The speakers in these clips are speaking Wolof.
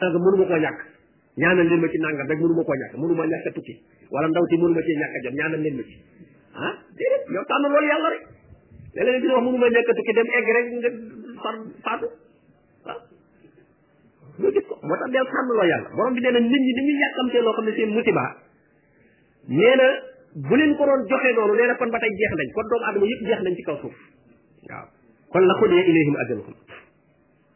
nanga mënu ma koo ñàkk ñaanal leen ma ci nangam rek mënu ma koo ñàkk mënu ma ñàkk a tukki wala ndaw si mënu ma cee ñàkk a jot ñaanal leen ma ci ah déedéet yow tànn loolu yàlla rek léeg-léeg dina wax mënu ma ñàkk a tukki dem egg rek nga far faatu ah nga gis ko moo tax del tànn loo yàlla borom bi nee na nit ñi dañuy yàkkamtee loo xam ne seen musiba nee na bu leen ko doon joxee noonu nee na kon ba tey jeex nañ kon doomu aadama yëpp jeex nañ ci kaw suuf waaw kon la xudiya ilayhim ajaluhum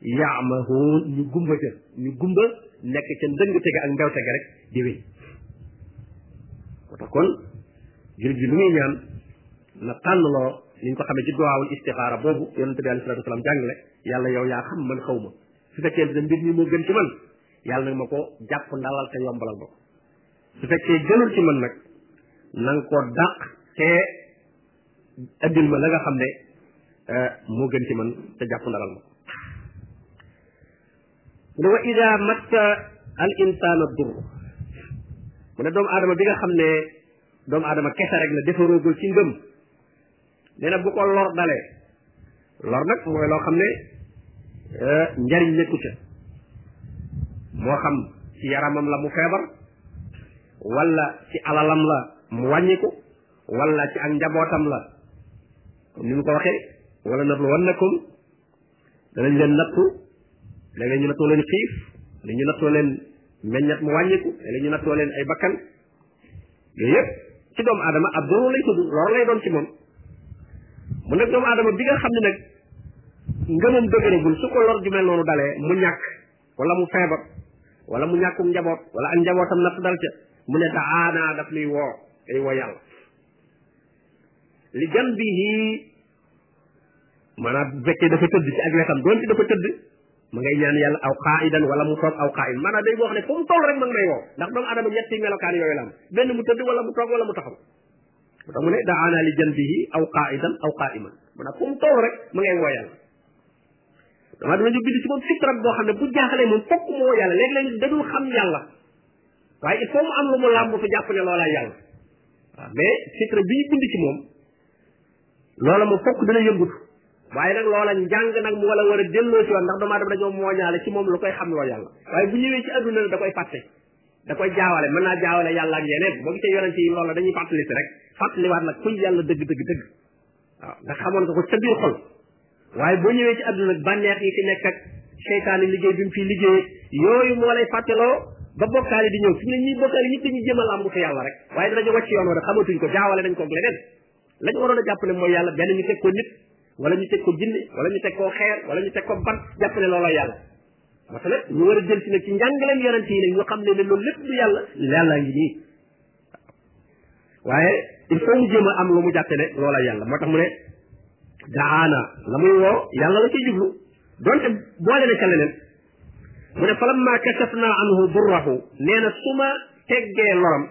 yaamahuun ñu gumba ca ñu gumba nekk ca ndëng tege ak mbew tege rek di wéy moo tax kon jullit bi lu muy ñaan na tànn loo ni ñu ko xamee ci duwaawul istixaara boobu yonente bi alayhi salaatu wasalaam jàngale yàlla yow yaa xam man xaw ma su fekkee ne mbir mi moo gën ci man yàlla nag ma ko jàpp ndalal te yombalal ma ko su fekkee gënul ci man nag na nga ko dàq te addil ma la nga xam ne eh, moo gën ci man te jàpp ndalal ma mu ne wa ida matta al insana dur mu ne doomu aadama bi nga xam ne doomu aadama kese rek la defaroogul ci ngëm nee na bu ko lor dalee lor nag mooy loo xam ne eh, njariñ nekku ca moo xam ci yaramam la mu feebar wala ci alalam la mu wàññiku wala ci ak njabootam la ni mu ko waxee wala nablu wannakum danañ leen nattu léeg-léeg ñu nattoo leen xiif léeg ñu nattoo leen meññat mu wàññiku léeg ñu nattoo leen ay bakkan yooyu yëpp ci doomu aadama ab doomu lay tudd loolu lay doon ci moom mu nag doomu aadama bi nga xam ne nag ngëmam dëgëragul su ko lor ju mel noonu dalee mu ñàkk wala mu feebar wala mu ñàkkum njaboot wala ak njabootam natt dal ca mu ne daanaa daf nuy woo ay woo yàlla li jan bi maanaam bu fekkee dafa tëdd ci ak wetam doonte dafa tëdd ma ngay ñaan yàlla aw qaa'idan wala mu toog aw qaa'im maanaam day wax ne fu mu toll rek ma ngi may woo ndax doomu adama ñetti melokaan yooyu la am benn mu tëdd wala mu toog wala mu taxaw moo tax mu ne daana li janbihi aw qaa'idan aw qaa'iman maanaam fu mu toll rek ma ngay woo yàlla dama dama ñu bind ci moom fitrat boo xam ne bu jaaxlee moom fokk mu woo yàlla léeg-léeg dadul xam yàlla waaye il faut mu am lu mu làmb fi jàpp ne loolaa yàlla waaw mais fitra bi ñu bind ci moom loola moom fokk dana yëngutu waaye nag loola njàng nag mu wala war a delloo ci woon ndax doomu aadama dañoo mooñaale ci moom lu koy xam loo yàlla waaye bu ñëwee ci adduna da koy fàtte da koy jaawale mën naa jaawale yàlla ak yeneen boo gisee yonent yi loola dañuy fàttali si rek fàttaliwaat nag kuy yàlla dëgg dëgg dëgg waaw ndax xamoon nga ko sa biir xol waaye boo ñëwee ci àdduna nag bànneex yi ci nekk ak seytaane liggéey bi mu fiy liggéey yooyu moo lay fàtteloo ba bokkaale di ñëw fi ne ñuy bokkaale ñëpp dañuy jëm a làmb fi yàlla rek waaye danañu wàcc yoon wa rek xamatuñ ko jaawale nañ ko ak leneen lañ waroon a jàpp ne mooy yàlla benn ñu teg ko nit wala ñu teg ko jinne wala ñu teg ko xeer wala ñu teg ko ban jàpp ne looloo yàlla masalan ñu war a jël si nag ci njàngaleem yonent yi nag ñu xam ne ne loolu lépp du yàlla yàlla ngi nii waaye il faut mu jéem a am lu mu jàppe ne loola yàlla moo tax mu ne daana la muy woo yàlla la ciy jublu donte boole na ca leneen mu ne falamma kashafna anhu durrahu nee na su ma teggee loram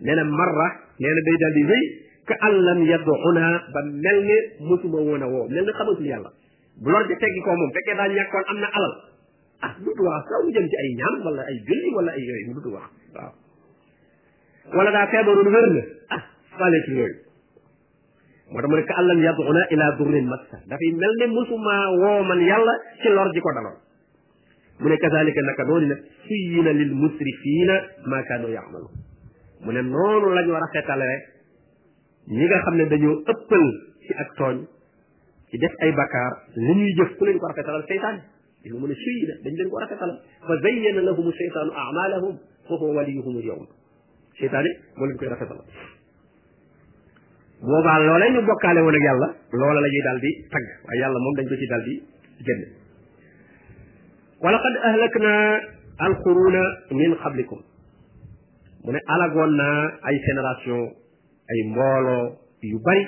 nee na marra nee na day daal di wéy ka an lam yad'una ba mel ne mosuma woon a woo mel ne xamatul yàlla bu lor ji teggi koo moom fekkee daa ñàkkoon am na alal ah du droit saw mu jëm ci ay ñaan wala ay julli wala ay yooyu du droit waaw wala daa feebaroon wér na ah faale ci yooyu moo tax mu ne ka àllam yaduna ila durrin massa dafay mel ne musuma woo man yàlla ci lor ji ko daloon mu ne kazalika naka noonu nag suyyina lil musrifina ma kaanu yaamalu mu ne noonu lañ war a xetale rek ñi nga xam ne dañoo ëppal ci ak tooñ ci def ay bakkaar li ñuy jëf ku leen ko rafetalal seytaane dégg mu ne suyi na dañ leen ko rafetal fa zayyana lahum sheytaanu amalahum fa huwa waliyuhum al yawm seytaane moo leen koy rafetal boobaa loola ñu bokkaale woon ak yàlla loola la ñuy daal di tagg waaye yàlla moom dañ ko ci daal di génn wala qad ahlakna alquruna min qablikum mu ne alagoon naa ay génération ay mbooloo yu bari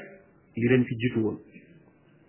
yu leen fi jiitu woon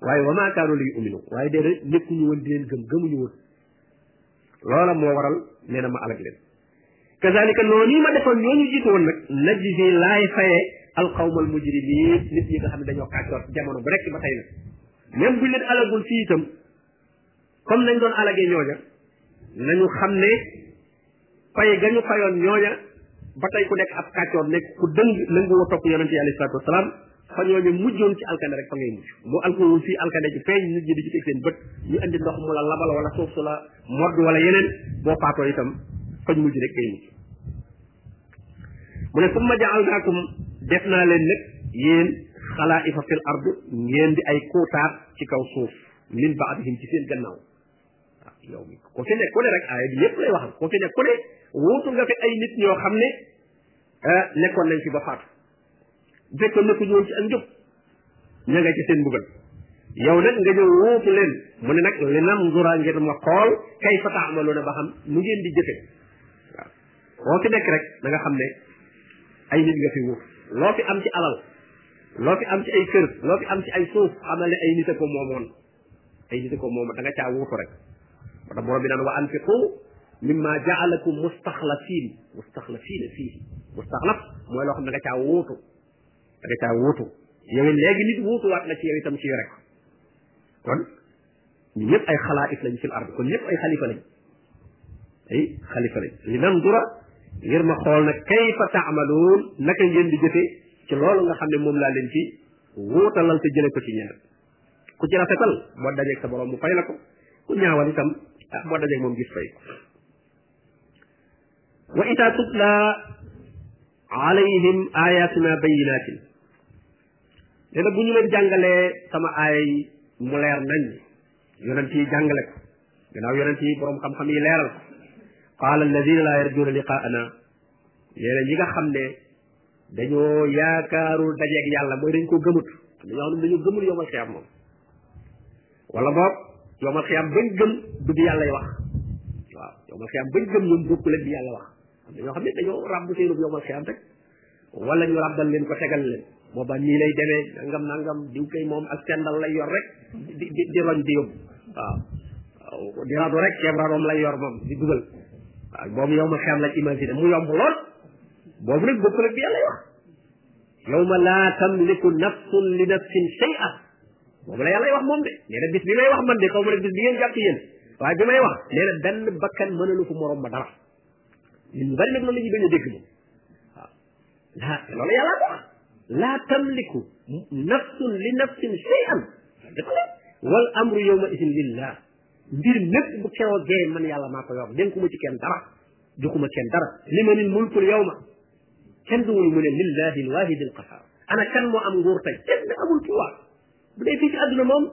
waaye wa maa kaanu li yuminu waaye déedéet nekkuñu woon di leen gëm gëmuñu woon loola moo waral nee na ma alag leen kazalika noonu ma defoon ñooñu jiitu woon nag najzi laay fayee alqawmal mujrimin nit ñi nga xam ne dañoo kàccoor jamono ba rekk ba tey nag même buñ leen alagul fii itam comme nañ doon alage ñooña nañu xam ne fay ga ñu fayoon ñooña ba tey ku nekk ab kàccoor nekk ku dëng nangu wa topp yonente yi alayhi salaatu wasalaam fa ñooñu mujjoon ci alkande rek fa ngay mujj boo alkoowul fii alkande ci feeñ nit ñi di ci teg seen bët ñu indi ndox mu la labal wala suuf su la modd wala yeneen boo faatoo itam fañ mujj rek ngay mujj mu ne summa jaalnaakum def naa leen nag yéen xalaa'ifa fil ard ngeen di ay kuutaat ci kaw suuf min baadihim ci seen gannaaw waaw yow mi ko fi nekk ku ne rek aaya bi yépp lay waxal ko fi nekk ku ne wuutu nga fi ay nit ñoo xam ne ah, nekkoon nañ fi ba faatu fekkoon nekku ñoon ci ak njub ña nga ci seen mbugal yow nag nga ñëw wuutu leen mu ne nag li nam ngura ngir ma xool kay fa taamaloona ba xam nu ngeen di jëfe koo fi nekk rek da nga xam ne ay nit nga fi wut loo fi am ci alal loo fi am ci ay kër loo fi am ci ay suuf xamal ne ay nit a ko moomoon ay nit a ko moomoon da nga caa wuutu rek moo tax borom bi naan wa anfiqu mimma jaalakum mustaxlafin mustaxlafina fii mustaxlaf mooy loo xam ne da nga caa wuutu da nga caa wuutu yow léegi nit wuutuwaat la ci yow itam ci yore ko kon ñu ñëpp ay xalaa'if lañ fil ard kon ñëpp ay xalifa lañ ay xalifa lañ li nandura ngir ma xool nag kayfa taamaluun naka ngeen di jëfe ci loolu nga xam ne moom laa leen ci wuutalal te jële ko ci ñaar ku ci rafetal boo dajeeg sa borom mu fay la ko ku ñaawal itam ah boo dajeeg moom gis fay ko wa ita tutla alayhim ayatuna bayinatin nee na bu ñu leen jàngalee sama aaya yi mu leer nañ yonent yi jàngale ko gannaaw yonent yi borom xam-xam yi leeral ko qaala alladina laa yarjuuna liqaana nee na ñi nga xam ne dañoo yaakaarul dajeeg yàlla mooy dañ ko gëmut dañoo xam ne dañoo gëmul yomal xiyaam moom wala boog yomal xiyaam bañ gëm du di yàllay wax waaw yomal xiyaam bañ gëm ñoom bokku leen di yàlla wax am na ñoo xam ne dañoo ràbb seenub yomal xiyaam rek wala ñu ràbbal leen ko tegal leen booba nii lay demee nangam nangam diw kay moom ak sendal lay yor rek di di di roñ di yóbbu waaw waaw di rado rek ceeb radoom lay yor moom di dugal waaw boobu yow ma xeer la ci imaginer mu yomb lool boobu nag bokkul ak bi yàlla wax yow ma laa tamliku nafsun li nafsin shay'a boobu la yàlla wax moom de nee na bis bi may wax man de xaw ma nag bis bi ngeen jàpp yéen waaye bi may wax nee na benn bakkan mënalu ko morom ma dara nit ñu bari nag loolu la ñuy bañ a dégg moom waaw laa te loolu yàlla ko wax laa tamliku nafsun li nafsin shay'an dafa la wal amru yawma idin lillah mbir mépp bu keroog gee man yàlla maa ko yor dénkuma ci kenn dara joxuma kenn dara li ma nil mulkul yawma kenn duwul mu ne lillahi alwahidi alqahar ana kan moo am nguur tey kenn amul pouvoir bu dee fii ci àdduna moom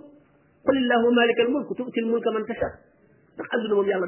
qul illahuma malika almulk tu'ti almulka man tasha ndax àdduna moom yàlla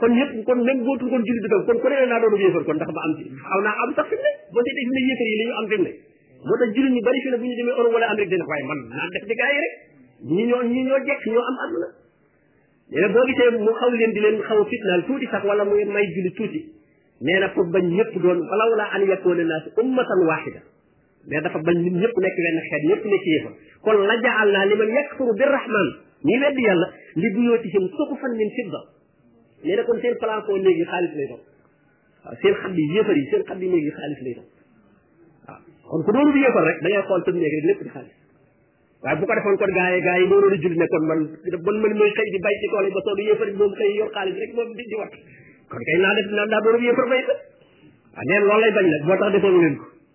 kon yëpp kon même boo tudd kon jullit bi tam kon ku ne naa doon yéefar kon ndax ba am ci xaw naa am sax fi mu ne boo seetee fi mu ne yéefar yi li ñu am fi mu ne moo tax jullit ñu bari fi ne bu ñu demee Europe wala Amérique dina waaye man naa def di gars yi rek ñi ñoo ñi ñoo jekk ñoo am àdduna nee na boo gisee mu xaw leen di leen xaw a fitnaal tuuti sax wala muy may julli tuuti nee na pour bañ ñëpp doon walaw laa an yakoona naas ummatan waahida mais dafa bañ nit ñëpp nekk wenn xeet ñëpp nekk yéefa kon la jaal naa li man yakfuru bi rahman ñi wedd yàlla li buyootihim suqufan min fidda nee na kon seen plafond néeg yi xaalis lay doon waaw seen xam yi yéefar yi seen xam yi néeg yi xaalis lay doon waaw kon ku doonu di yéefar rek da ngay xool tëb néeg rek lépp di xaalis waaye bu ko defoon kon gaa yi gaa yi doonu di julli ne kon man man man mooy xëy di bay ci tool yi ba soo du yéefar yi moom xëy yor xaalis rek moom di di wat kon kay naa def naa daa doonu yéefar bay waaw neen loolu lay bañ nag moo tax defoon leen ko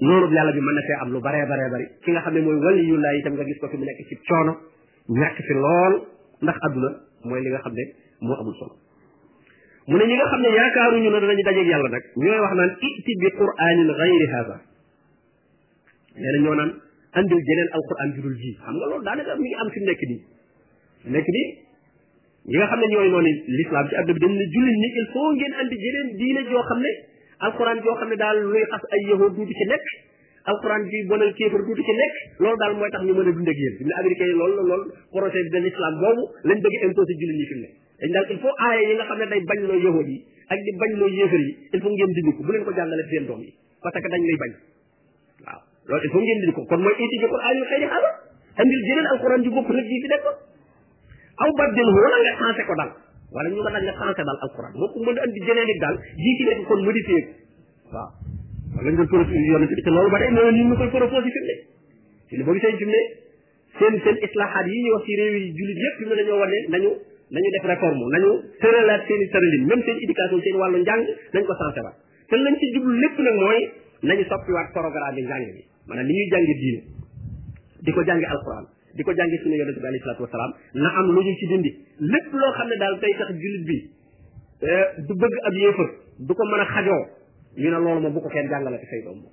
noonu yàlla bi mën na fee am lu baree baree bari ki nga xam ne mooy wali yu laa itam nga gis ko fi mu nekk ci coono ñàkk fi lool ndax adduna mooy li nga xam ne moo amul solo mu ne ñi nga xam ne yaakaaruñu ne danañu dajeeg yàlla nag ñooy wax naan iti bi quranin gayri hada nee na ñoo naan andil jeneen alquran ju dul ji xam nga loolu daanaka mi ngi am fi mu nekk nii nekk nii ñi nga xam ne ñooy noonu l'islam ci àdduna bi dañ ne jullit ñi il faut ngeen andi jeneen diine joo xam ne alquran joo xam ne daal luy xas ay yahud duutu ci nekk alquran bi bonal kéefar duutu ci nekk loolu daal mooy tax ñu mën a dund ak yéen fi mu ne américain yi loolu la loolu projet bi de l'islam boobu lañ bëgg imposé jullit ñi fi mu ne dañ daal il faut aaya yi nga xam ne day bañ loo yahud yi ak di bañ loo yéefar yi il faut ngeen dindi ko bu leen ko jàngale seen doom yi parce que dañ lay bañ waaw loolu il faut ngeen di ko kon mooy indi ko ayu xëy xala andil jeneen alquran ju bokk nag ji fi nekk aw baddil wala nga sensé ko dal wala ñu ko dal nga sensé dal alquran moo ko mën a andi jeneen it daal ji fi nekk kon modifié ko waaw loolu lañ doon proposé yonent bi te loolu ba tey noonu ñu ngi koy proposé fi mu ne fi ne boo gisee fi mu ne seen seen islahaat yi ñuy wax ci réew yi jullit yëpp fi mu ne dañoo wane nañu nañu def réforme nañu tëralaat seen i tëralin même seen éducation seen wàllu njàng nañ ko sensé waat te lañ ci jublu lépp nag mooy nañu soppiwaat programme bi njàng bi maanaam li ñuy jàngi diine di ko jàngi alquran di ko jàngi suñu yonente bi alayhi salaatu wasalaam na am lu ñu ci dindi lépp loo xam ne daal tey tax jullit bi eh, du bëgg ab yéefar du ko mën a xajoo ñu ne loolu moom bu ko kenn jàngale ci say doom moom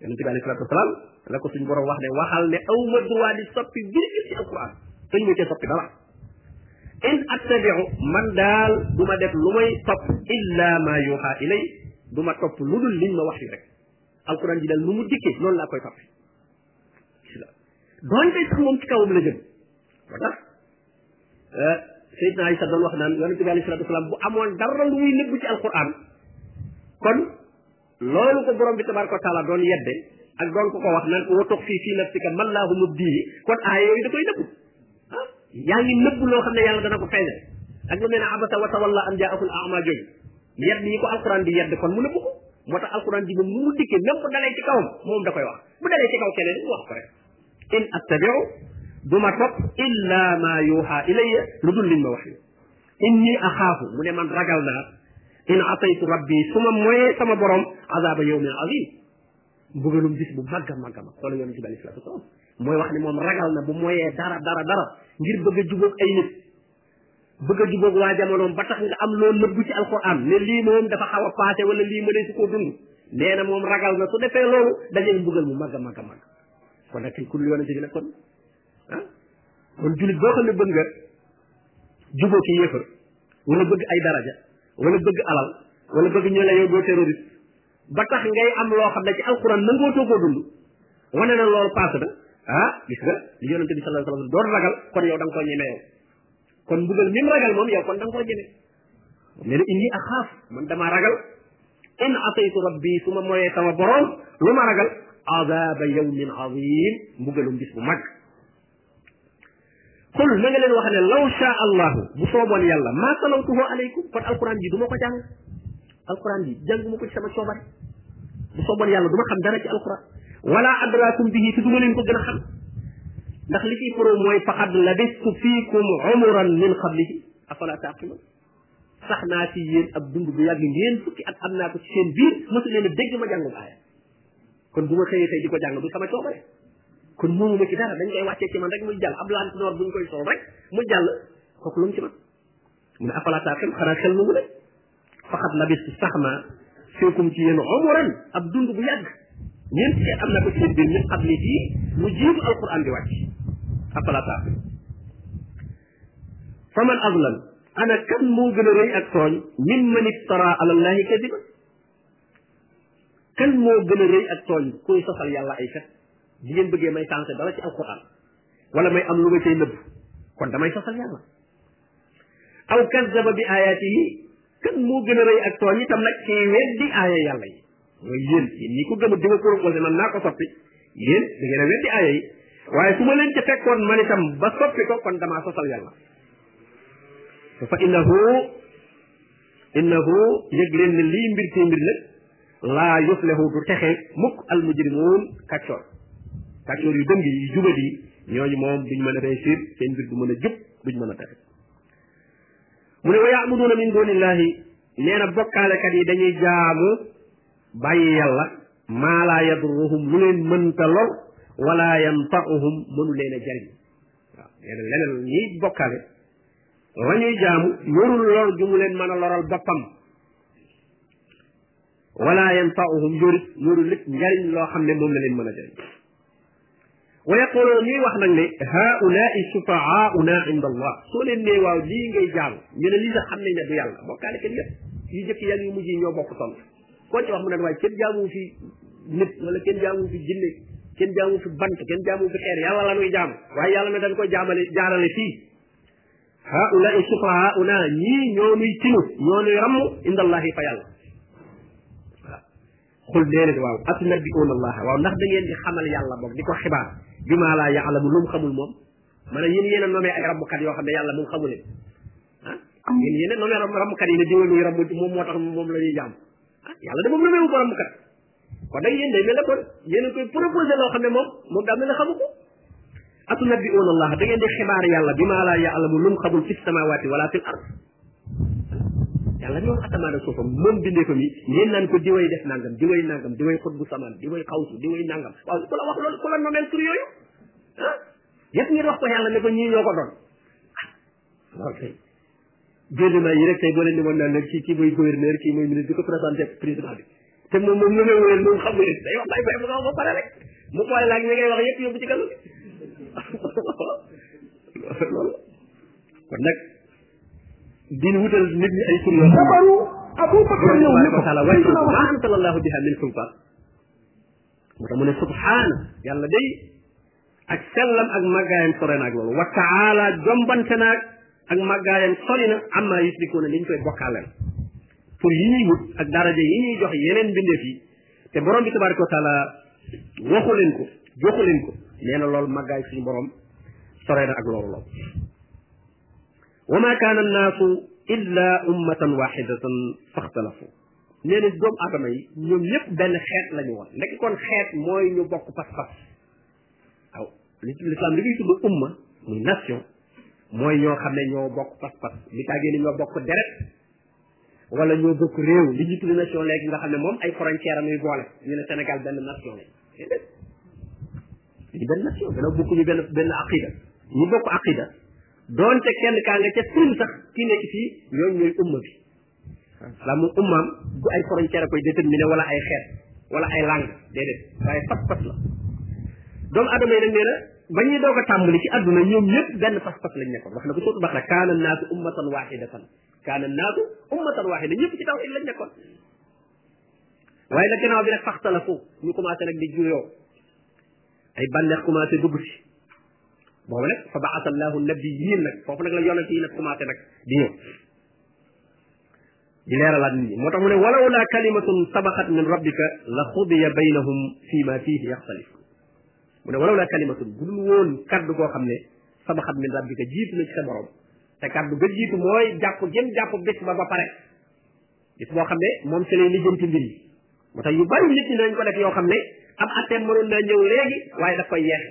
yonent bi alayhi salaatu wasalaam la ko suñ borom wax ne waxal ne aw ma droit di soppi biir gis ci alquran sañ ma cee soppi dara in attabiu man daal du ma def lu may topp illa ma yuha ilay du ma topp lu dul liñ ma wax yi rek alquran ji daal nu mu dikkee noonu laa koy toppee doonte sax moom ci kawam la jëm moo tax euh, Seydina Isa doon wax naan yonente bi alayhi salatu wasalaam bu amoon dara lu muy nëbb ci alquran kon loolu ko borom bi tabaraka wa taala doon yedde ak doon ko ko wax naan ko wa tox fii fii nafsika man laahu mubdihi kon aaya yooyu da koy nëbbu ah yaa ngi nëbbu loo xam ne yàlla dana ko feeñal ak lu mel ne abasa wa tawalla an jaahul ama jooju yedd yi ko alquran di yedd kon mu nëbbu ko moo tax alquran ji moom nu mu dikkee même bu dalee ci kawam moom da koy wax bu dalee ci kaw keneen mu wax ko rek in attabiu du ma topp illa ma yuha ilayya lu dul liñ ma wax yi inni axaafu mu ne man ragal naa in ataytu rabbi su ma moyee sama borom azaba yawmin azim mbugalum bis bu màgg a màgg a mag xoolal yonente bi alayhi salaatu wasalaam mooy wax ne moom ragal na bu moyee dara dara dara ngir bëgg a jubóog ay nit bëgg a jubóog waa jamonoom ba tax nga am loo nëbbu ci alquran ne lii moom dafa xaw a paase wala lii mënee su koo dund nee na moom ragal na su defee loolu dañuy mbugal mu màgg a màgg a màgg kon nag kullu yonente bi nag kon ah kon jullit boo xam ne bëgg nga juboo ci yéefar wala bëgg ay daraja wala bëgg alal wala bëgg ñu la yow doo terroriste ba tax ngay am loo xam ne ci alxuraan nangoo too koo dund wane na loolu passé na ah gis nga li yonente bi sallallahu alayhi wasallam doon ragal kon yow da nga koo ñeme yow kon mbugal mi mu ragal moom yow kon da nga koo ñeme nee na inni axaaf man dama ragal in asaytu rabbi su ma moyee sama borom lu ma ragal azaba yawmin azim mbugalum bis bu mag xul na nga leen wax ne law sha allahu bu sooboon yàlla maa salawtuhu alaykum kon alquran bi du ma ko jàng alquran bi jànguma ko ci sama coobare bu sooboon yàlla du ma xam dara ci alquran wala adrakum bihi te du ma leen ko gën a xam ndax li ciy pro mooy faqad labistu fiikum umuran min qablihi afala taqilun sax naa ci yéen ab dund bu yàgg ngeen fukki at am naa ko ci seen biir mosu leen a dégg ma jàngum aaya kon bu ma xëyee xëy di ko jàng du sama coobare kon moomu ma ci dara dañ koy wàccee ci man rek muy jàll ab laan noor buñ koy sol rek mu jàll kooku lu mu ci man mu ne afala taqilun xanaa xel mu mu ne faxat labistu sax naa feekum ci yéen umuran ab dund bu yàgg ñeent ci am na ko ci biir min qabli bi lu jiitu alquran di wàcc afala taaxil faman azlam ana kan moo gën a rëy ak tooñ min man iftara ala allahi kadiba kan moo gën a rëy ak tooñ kuy sosal yàlla ay fet bu ngeen bëggee may tànte dara ci alquran wala may am lu ma cay nëbb kon damay sosal yàlla aw kazzaba bi ayaatihi kan moo gën a rëy ak tooñ itam nag ci weddi aaya yàlla yi mooy yéen yéen ñi ko gëm a di ma proposé man naa ko soppi yéen da ngeen a weddi aaya yi waaye su ma leen ca fekkoon man itam ba soppi ko kon damaa sosal yàlla fa innahu innahu yëg leen ne lii mbir ci mbir nag laa yuflehu du texe mukk al mujrimuun kàccoor kàccoor yu dëng yi jubadi yi ñooñu moom duñ mën a réussir seen mbir du mën a jub duñ mën a texe mu ne wa yaabuduuna min dunillahi nee na bokkaalekat yi dañuy jaamu bàyyi yàlla maa laa yadruhum lu leen mënta lor wala yanfa'uhum mënu leen a jariñ waaw nee na leneen ñiy bokkaale la ñuy jaamu yorul lor ju mu leen mën a loral boppam wala yanfa'uhum yorit yoru lit njariñ loo xam ne moom la leen mën a jëriñ wa yaquluuna ñuy wax nag ne haulaai sufaauna inda allah soo leen nee waaw lii ngay jaamu ñu ne lii nga xam nañ ne du yàlla bokkaale kenn yëpp yu jëkk yàlla yu mujj yi ñoo bokk toll koo ci wax mu ne waaye kenn jaamu fi nit wala kenn jaamu fi jinne kenn jaamu fi bant kenn jaamu fi xeer yàlla la nuy jaamu waaye yàlla na dañ ko jaamale jaarale fii haulaai sufahauna ñii ñoo nuy tinu ñoo nuy ramm inda allahi fa yàlla waaw xul nee leen waaw atunabbiuuna allaha waaw ndax da ngeen di xamal yàlla boog di ko xibaar bi maa laa yaalamu lu mu xamul moom ma ne yéen yéen a nomee ay rammukat yoo xam ne yàlla moom xamu leen ah yéen yéen a nomee rammukat yi ne diwa nuy ramm moom moo tax moom la ñuy jaam ah yàlla de moom nomee wu ko rammukat kon nag yéen day mel ne kon yéen a koy proposé loo xam ne moom moom daa mel ne xamu ko atunabbi'uuna allah da ngeen di xibaar yàlla bi maa laa ya'lamu lu mu xamul fi samawaati wala fil ard yàlla ñoom asamaan ak suufam moom bindee ko mi ngeen naan ko diway def nangam diway nangam diway xut bu samaan diway xawsu diway nangam waaw ku la wax loolu ku la nomeel tur yooyu ah yëpp ngeen wax ko yàlla ne ko ñii ñoo ko doon waaw kay gouvernement yi rek tey boo leen di mën naan leen kii kii mooy gouverneur kii mooy ministre di ko présenté président bi te moom moom lu mu leen moom xam nga day wax day fay mu wax ba pare rek mu boole laaj mi ngay wax yëpp yóbbu ci kanam loolu kon nag din wutal nit ñi ay tur yoo sabaru abu bakar ñëw ne ko taala wa ma anzala allahu biha min sultan moo tax mu ne subhaana yàlla day ak sellam ak màggaayam sore naag loolu wa taala jombante naag ak màggaayam sori na amma yusrikuuna li ñu koy bokkaaleel pour yi ñuy wut ak daraja yi ñuy jox yeneen mbindeef yi te borom bi tabaraka wa taala waxu leen ko joxu leen ko nee na loolu màggaay suñu borom sore na ak loolu loolu wa ma kaana annaasu illa ummatan waxidatan faxtalafu nee na doomu aadama yi ñoom ñëpp benn xeet la ñu woon ndekk kon xeet mooy ñu bokk pas-pas waaw l'islam li ngay tudd umma muy nation mooy ñoo xam ne ñoo bokk pas-pas li tàggee ni ñoo bokk deret wala ñoo bokk réew li ñu tudd nation léegi nga xam ne moom ay frontière amuy boole ñu ne Sénégal benn nation la ñu benn nation dana bokk ñu benn benn aqida ñu bokk aqida doonte kenn kaa nga ca Siin sax ki nekk fii ñooñu ñooy umma bi islam moom ummaam du ay frontière koy déterminé wala ay xeet wala ay langue déedéet waaye pas-pas la doomu adama yi nag nee na ba ñuy doog a tàmbali ci àdduna ñoom ñëpp benn pas-pas lañ nekkoon wax na ko sootu baqara kaana naasu ummatan waxidatan kaana naasu ummatan waxida ñëpp ci tawxid lañ nekkoon waaye nag gannaaw bi nag faxtalafu ñu commencé nag di juyoo ay bànneex commencé dugg si boobu nag fa baasa allahu nabiyin nag foofu nag la yonent yi nag commencé nag di ñëw di leeralaat nit ñi moo tax mu ne walaw laa kalimatun sabaxat min rabbika la xudiya baynahum fii ma fiihi yaxtalif mu ne walaw laa kalimatun bu dul woon kaddu goo xam ne sabaxat min rabbika jiitu na ci sa borom te kaddu ga jiitu mooy jàpp jëm jàpp bés ba ba pare bis boo xam ne moom si lay lijjanti mbir yi moo tax yu bari nit ñi dañ ko def yoo xam ne am atteem mënoon naa ñëw léegi waaye daf koy yeexe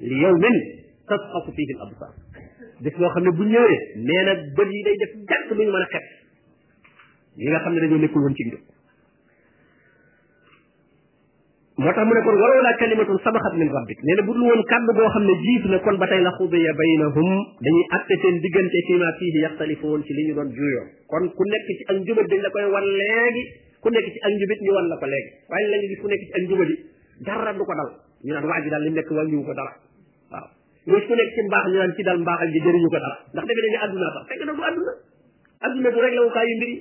li yawmin tasxasu fihi al absar bis boo xam ne bu ñëwee nee na bët yi day def jàkk duñu mën a xet ñi nga xam ne dañoo nekkul woon ci njub moo tax mu ne kon walaw laa kalimatun sabaxat min rabbik nee na bu dul woon kàddu boo xam ne jiitu na kon ba tey la xudiya baynahum dañuy atte seen diggante fii maa fii yaxtalifoon ci li ñu doon juuyoo kon ku nekk ci ak njubët dañ la koy wan léegi ku nekk ci ak njubit ñu wan la ko léegi waaye la nga gis ku nekk ci ak njubadi dara du ko dal ñu naan waa ji daal li nekk wàññiwu ko dara waaw nit ku nekk ci mbaax ñu naan ci daal mbaaxal gi jëriñu ko dara ndax defe nañu àdduna sax fekk na du àdduna àdduna du rek la wukaay yu mbir yi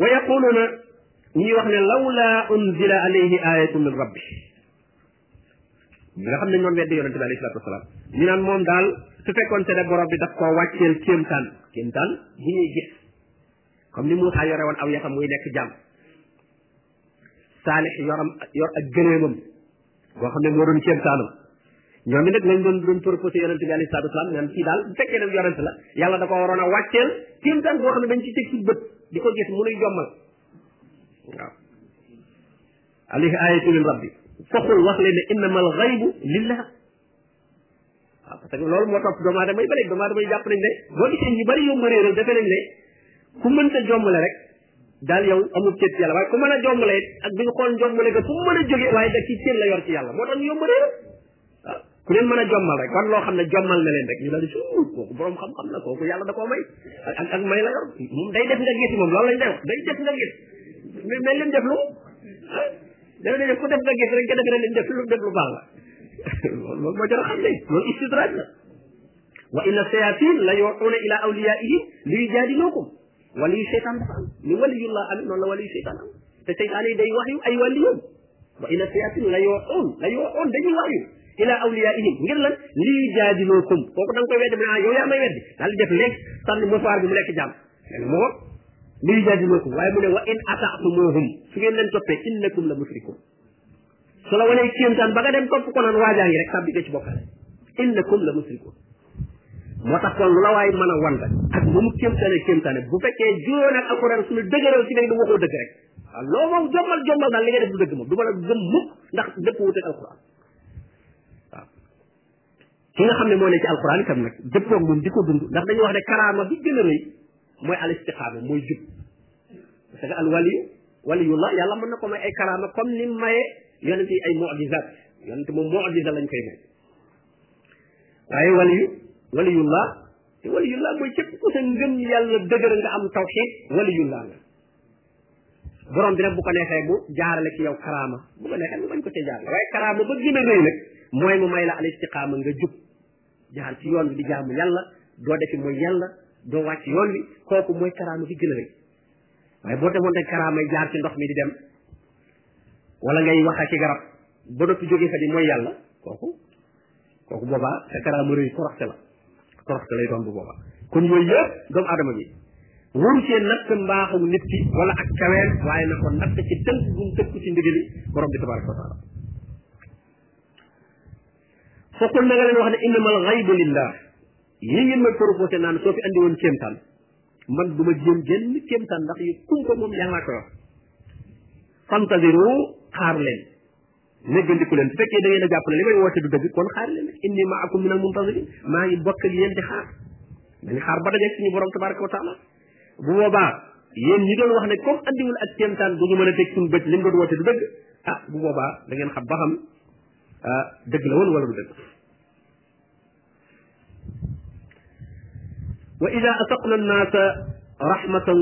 wa yaquluuna ñuy wax ne lawla unzila alayhi ayatu min rabbi ñi nga xam ne ñoom weddi yonente bi alayhi salatu wasalaam ñu naan moom daal su fekkoon te ne borom bi daf koo wàcceel kéemtaan kéemtaan bu ñuy gis comme ni Moussa yore woon aw yaxam muy nekk jàmm saalix yoram yor ak gëleemam boo xam ne moo doon ceeb saanam ñoom nag lañ doon doon proposé yonent bi alayhi salaatu wasalaam naan kii daal bu fekkee ne yonent la yàlla da ko waroon a wàcceel kéem taan boo xam ne dañ ci teg ci bët di ko gis mu nuy jommal waaw alayhi ayatu min rabbi faqul wax leen ne innama al ghaybu lillah waaw parce que loolu moo topp doomu aadama yi ba léegi doomu aadama yi jàpp nañ ne boo gisee ñu bari yomb réeral defe nañ ne ku mënta jombale rek daal yow amul cër ci yàlla waaye ku mën a jombale ak duñu xool jombale ga fu mu mën a jógee waaye da ci cër la yor ci yàlla moo tax ñu yomb réeral waaw ku leen mën a jommal rek wan loo xam ne jommal na leen rek ñu daal di suur kooku borom xam-xam la kooku yàlla da koo may ak ak may la yor moom day def nga gis moom loolu lañ day wax day def nga gis mais mais lim def lu dama ne ku def nga gis rek nga def leen def lu def lu baax la loolu moo jar a xam ne loolu istidraaj la wa inna sayatin la yuuxuuna ila awliyaihim li yujaadilukum waliyu seytaan dafa am ni waliyullah am noonu la waliyu seytaan am te seytaan yi day wax yu ay waliyum wa inna sayatin la yuuxuun la yuuxuun dañuy wax yu ila awliyaihim ngir lan li yujaadilukum kooku da nga koy weddi mu ne ah yow yaa may weddi daal di def léegi sànni mouchoir bi mu nekk jàmm leen mu ngoog liy jaajëfeeku waaye mu ne wa in ataatumuhum su ngeen leen toppee innakum la musrikun su la wanee kéemtaan ba nga dem topp ko naan waajaa ngi rek tàbbi nga ci bokkale innakum la musrikun moo tax kon lu la waay mën a wan rek ak lu mu kéemtaane kéemtaane bu fekkee juróo nag alxuraan suñu dëgëral ci nekk du waxoo dëgg rek waaw loo moom jombal jombal daal li nga def du dëgg moom du ma la gëm mukk ndax dëpp wut ak alxuraan ki nga xam ne moo ne ci alquran itam nag dëppoog moom di ko dund ndax dañuy wax ne karaama bi gën a rëy mooy al istiqaama mooy jub parce que al waliyu waliyullah yàlla mën na ko may ay karaama comme ni maye yonent yi ay mu'jizat yonent moom mu'jiza lañ koy may waaye waliyu waliyullah te waliyullah mooy képp ku sa ngëm yàlla dëgër nga am tawxiid waliyullah nga borom bi nag bu ko neexee mu jaarale ci yow karaama bu ko neexee mu bañ ko cee jaarale waaye karaama ba gën a rëy nag mooy mu may la al istiqaama nga jub jaar ci yoon bi di jaamu yàlla doo defi mooy yàlla doo wàcc yoon bi kooku mooy karaama bi gën a rëy waaye boo demoon rek karaama yi jaar ci ndox mi di dem wala ngay wax ak ci garab ba noppi jógee fa di mooy yàlla kooku kooku boobaa sa karaama rëy toroxte la toroxte lay doon bu boobaa kon yooyu yëpp doomu aadama bi waru cee natt mbaaxu nit ki wala ak kaweel waaye na ko natt ci tënk bu mu tënk ci ndigali borom bi tabaraka wa taala fokkul na nga leen wax ne innamal xaybu lillah yi ngeen ma proposé naan soo fi andi woon kéemtaan man du ma jéem genn kéemtaan ndax yi kumpa moom yàllaa ko wax fantadiru xaar leen néggandiku leen su fekkee da ngeen a jàpp ne li may woote du dëgg kon xaar leen inni maakum minal muntazirin maa ngi bokk ak yéen di xaar dañu xaar ba dajeeg suñu borom tabaraka wa taala bu boobaa yéen ñi doon wax ne comme andiwul ak kéemtaan bu ñu mën a teg suñu bët li mu doon woote du dëgg ah bu boobaa da ngeen xam ba xam ah, dëgg la woon wala du dëgg wa ida asaqna annaasa rahmatan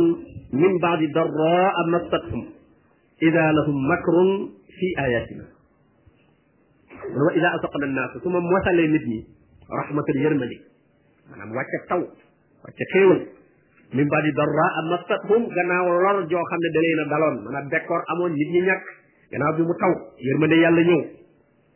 min baadi darraa massatuhum ida lahum makrun fi ayatina mu ne wa ida asaqna annaasa su ma mosalee nit ñi rahmatan yërmande maanaam wàcce taw wàcce xéewal min badi darra am mastathum gannaaw lor joo xam ne da leen a daloon maanaam bekkoor amoon nit ñi ñàkk gannaaw bi mu taw yërmande yàlla ñëw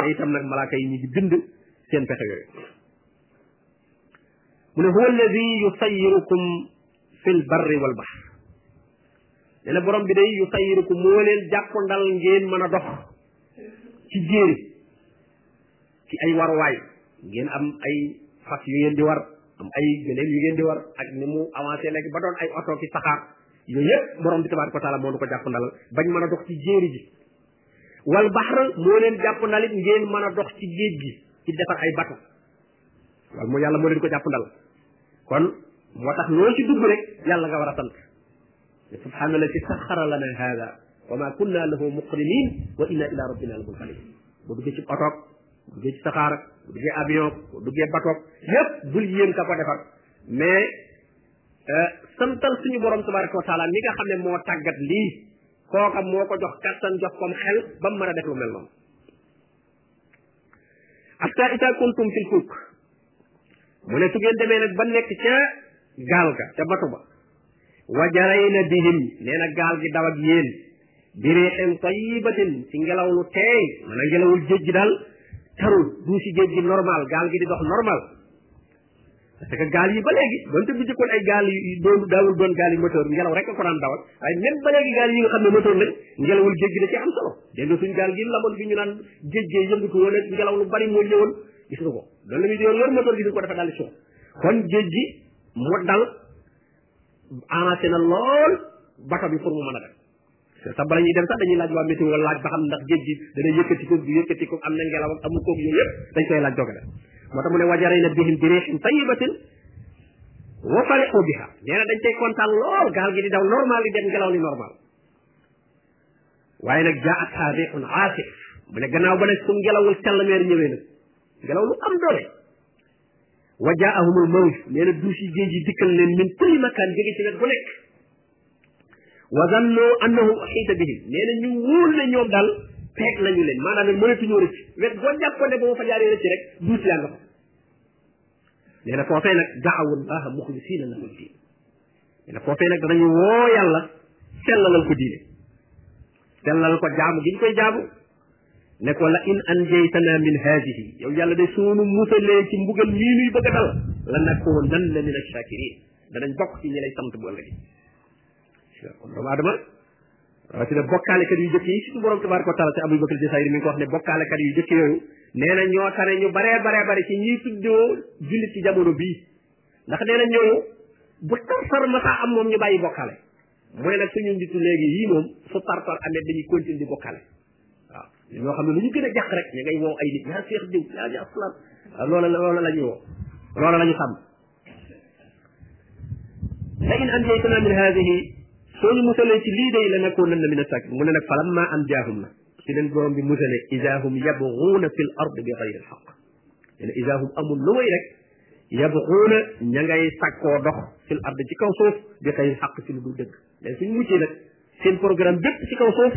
te itam nag malaaka yi ñu ngi bind seen pexe yooyu mu ne huwa alladi yusayirukum fi l barri wal bahr nee na borom bi day yusayirukum moo leen jàpp ndal ngeen mën a dox ci jéeri ci ay waruwaay ngeen am ay fas yu ngeen di war am ay gëléem yu ngeen di war ak ni mu avancé léegi ba doon ay oto ki saxaar yooyu yëpp borom bi tabaaraka wa taala moo nu ko jàpp ndalal bañ mën a dox ci jéeri ji wal baxra moo leen jàpp ndalit ngeen mën a dox ci géej gi ci defar ay bato wal moo yàlla moo leen ko jàpp ndal kon moo tax loo ci dugg rek yàlla nga war a sant subhaana alladi saxara lana hada wa ma kunna lahu muqrinin wa inna ila rabbina la munqalib boo duggee ci otoog boo duggee ci saxaar ak boo duggee avion boo duggee batoog yépp bul yéem ka ko defar mais euh, santal suñu borom tabaraka wa taala mi nga xam ne moo tàggat lii kooka moo ko jox kattan jox kom xel ba mu mën a def lu mel noonu hatta ita kuntum fil fulk mu ne su ngeen demee nag ba nekk ca gaal ga ca batu ba wa jarayna bihim nee na gaal gi daw ak yéen bi riixin tayibatin ci ngelaw lu teey maanaam ngelawul géej gi daal tarul du si géej gi normal gaal gi di dox normal parce que gaal yi ba léegi donte bu jëkkoon ay gaal yi doon daawul doon gaal yi moteur ngelaw rek ko daan dawal waaye même ba léegi gaal yi nga xam ne moteur lañ ngelawul géej gi da ci am solo dégg nga suñ gaal gi lamoon bi ñu naan géej gee yëngatu woon ak ngelaw lu bari moo ñëwoon gis nga ko loolu la muy yor yor moteur gis nga ko dafa daal di suux kon géej gi mu dal avancé na lool bato bi pour mu mën a dem sax bala ñuy dem sax dañuy laaj waa météo wala laaj ba xam ndax géej gi dana yëkkati ko du yëkkati ko am na ngelaw ak amul koog yooyu yëpp dañ koy laaj doge la moo tax mu ne wajaree na bihim bi riixin tayibatin wa fariqu biha nee na dañ cay kontaan lool gaal gi di daw normal di dem ngelaw li normal waaye nag jaa at haa riixun aasif mu ne gannaaw ba nag su ngelawul càllmeer ñëwee nag ngelaw lu am doole wa jaahumul mawj nee na duus yi géej yi dikkal leen min kulli makaan jóge ci wet bu nekk wa zannu annahu uxiita bihim nee na ñu wóor ne ñoom daal peeg nañu leen maanaam ne mënatuñoo rëcc wet boo jàppoon ne ba ma fa jaaree rëcc rek duus yaa nga fa nee na foofee nag daawu llaha muxlisina lahu diin nee na foofee nag danañu woo yàlla sellalal ko diine sellalal ko jaamu gi ñu koy jaamu ne ko la in anjaytana min haadihi yow yàlla de soonu musalee ci mbugal mii nuy bëgg a dal la nakkoon nan la min achakirin danañ bokk ci ñi lay sant bu ëllëgee kon doomu aadama rawatina bokkaalekat yu jëkk yi suñu borom tabaraka wa taala te Abu Bakr Jasaayir mi ngi ko wax ne bokkaalekat yu jëkk yooyu nee na ñoo tane ñu baree baree bare ci ñiy tuddoo jullit ci jamono bii ndax nee na ñooñu bu tarfar masa am moom ñu bàyyi bokkaale mu ne nag suñu nditu léegi yii moom su tartar amee dañuy continuer di ko kale waaw ñoo xam ne lu ñu gën a jàq rek ñu ngay woo ay nit yaa seex diw yaa yaa fulaan waaw loola la loola la ñu woo loola la ñu xam la in anjaytana min haadihi soo ñu musalee ci lii day la nekkoon nan na min a sàkk mu ne nag falamma am jaahum na ci leen borom bi musale idaahum yabguuna fi l ard bi gayri alxaq ene isa hum amul lu may rek yabxuuna ña ngay sàkkoo dox fil ard ci kaw suuf bi xëy xaq ci lu dul dëgg mais suñ muccee nag seen programme bépp ci kaw suuf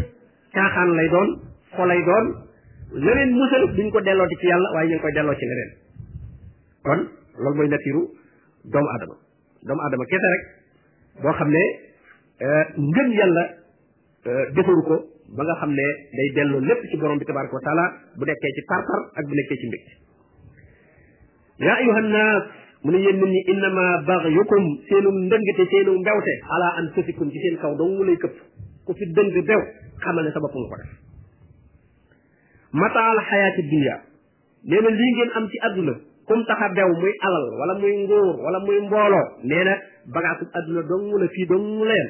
caaxaan lay doon fo lay doon leneen musal duñ ko dellooti ci yàlla waaye ñu ngi koy delloo ci leneen kon loolu mooy natiru doomu adama doomu adama kese rek boo xam ne ngëm yàlla euh, defaru ko ba nga xam ne day delloo lépp ci borom bi tabaraka wa taala bu nekkee ci tartar ak bu nekkee ci mbég yaa ayuha nnaas mu ne yéen nit ñi innama baxyukum seenu ndëngte seenu mbewte ala anfusikum ci seen kaw dong mu lay këpp ku fi dëng bew xamal ne sa bopp nga ko def mataal xayaati dunia nee na lii ngeen am ci àdduna kum tax a bew muy alal wala muy nguur wala muy mbooloo nee na bagaasu àdduna dong mu la fii dong mu la yem